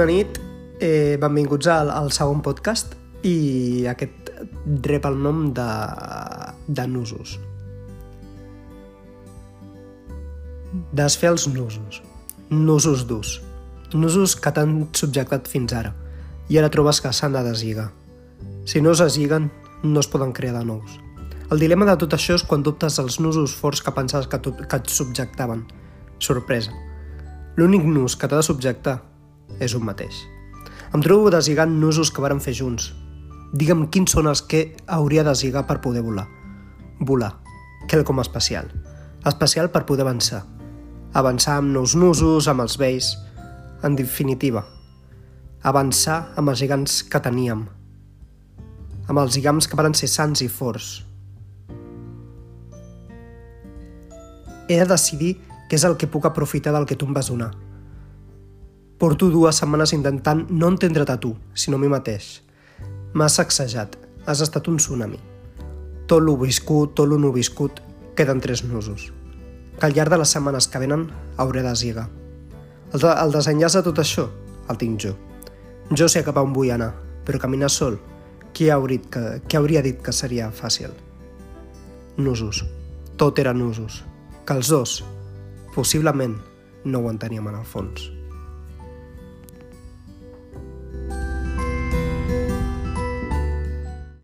Bona nit, eh, benvinguts al, al segon podcast i aquest rep el nom de, de nusos. Desfer els nusos. Nusos durs. Nusos que t'han subjectat fins ara i ara trobes que s'han de deslligar. Si no es deslliguen, no es poden crear de nous. El dilema de tot això és quan dubtes els nusos forts que pensaves que, tu, que et subjectaven. Sorpresa. L'únic nus que t'ha de subjectar és un mateix. Em trobo deslligant nusos que varen fer junts. Digue'm quins són els que hauria de deslligar per poder volar. Volar. Quelcom especial. Especial per poder avançar. Avançar amb nous nusos, amb els vells... En definitiva, avançar amb els gegants que teníem, amb els lligams que varen ser sants i forts. He de decidir què és el que puc aprofitar del que tu em vas donar. Porto dues setmanes intentant no entendre't a tu, sinó a mi mateix. M'has sacsejat, has estat un tsunami. Tot lo viscut, tot lo no viscut, queden tres nusos. Que al llarg de les setmanes que venen hauré de zigar. El, de, el desenllaç de tot això el tinc jo. Jo sé cap a on vull anar, però caminar sol, qui, hauria, que, qui hauria dit que seria fàcil? Nusos. Tot eren nusos. Que els dos, possiblement, no ho enteníem en el fons.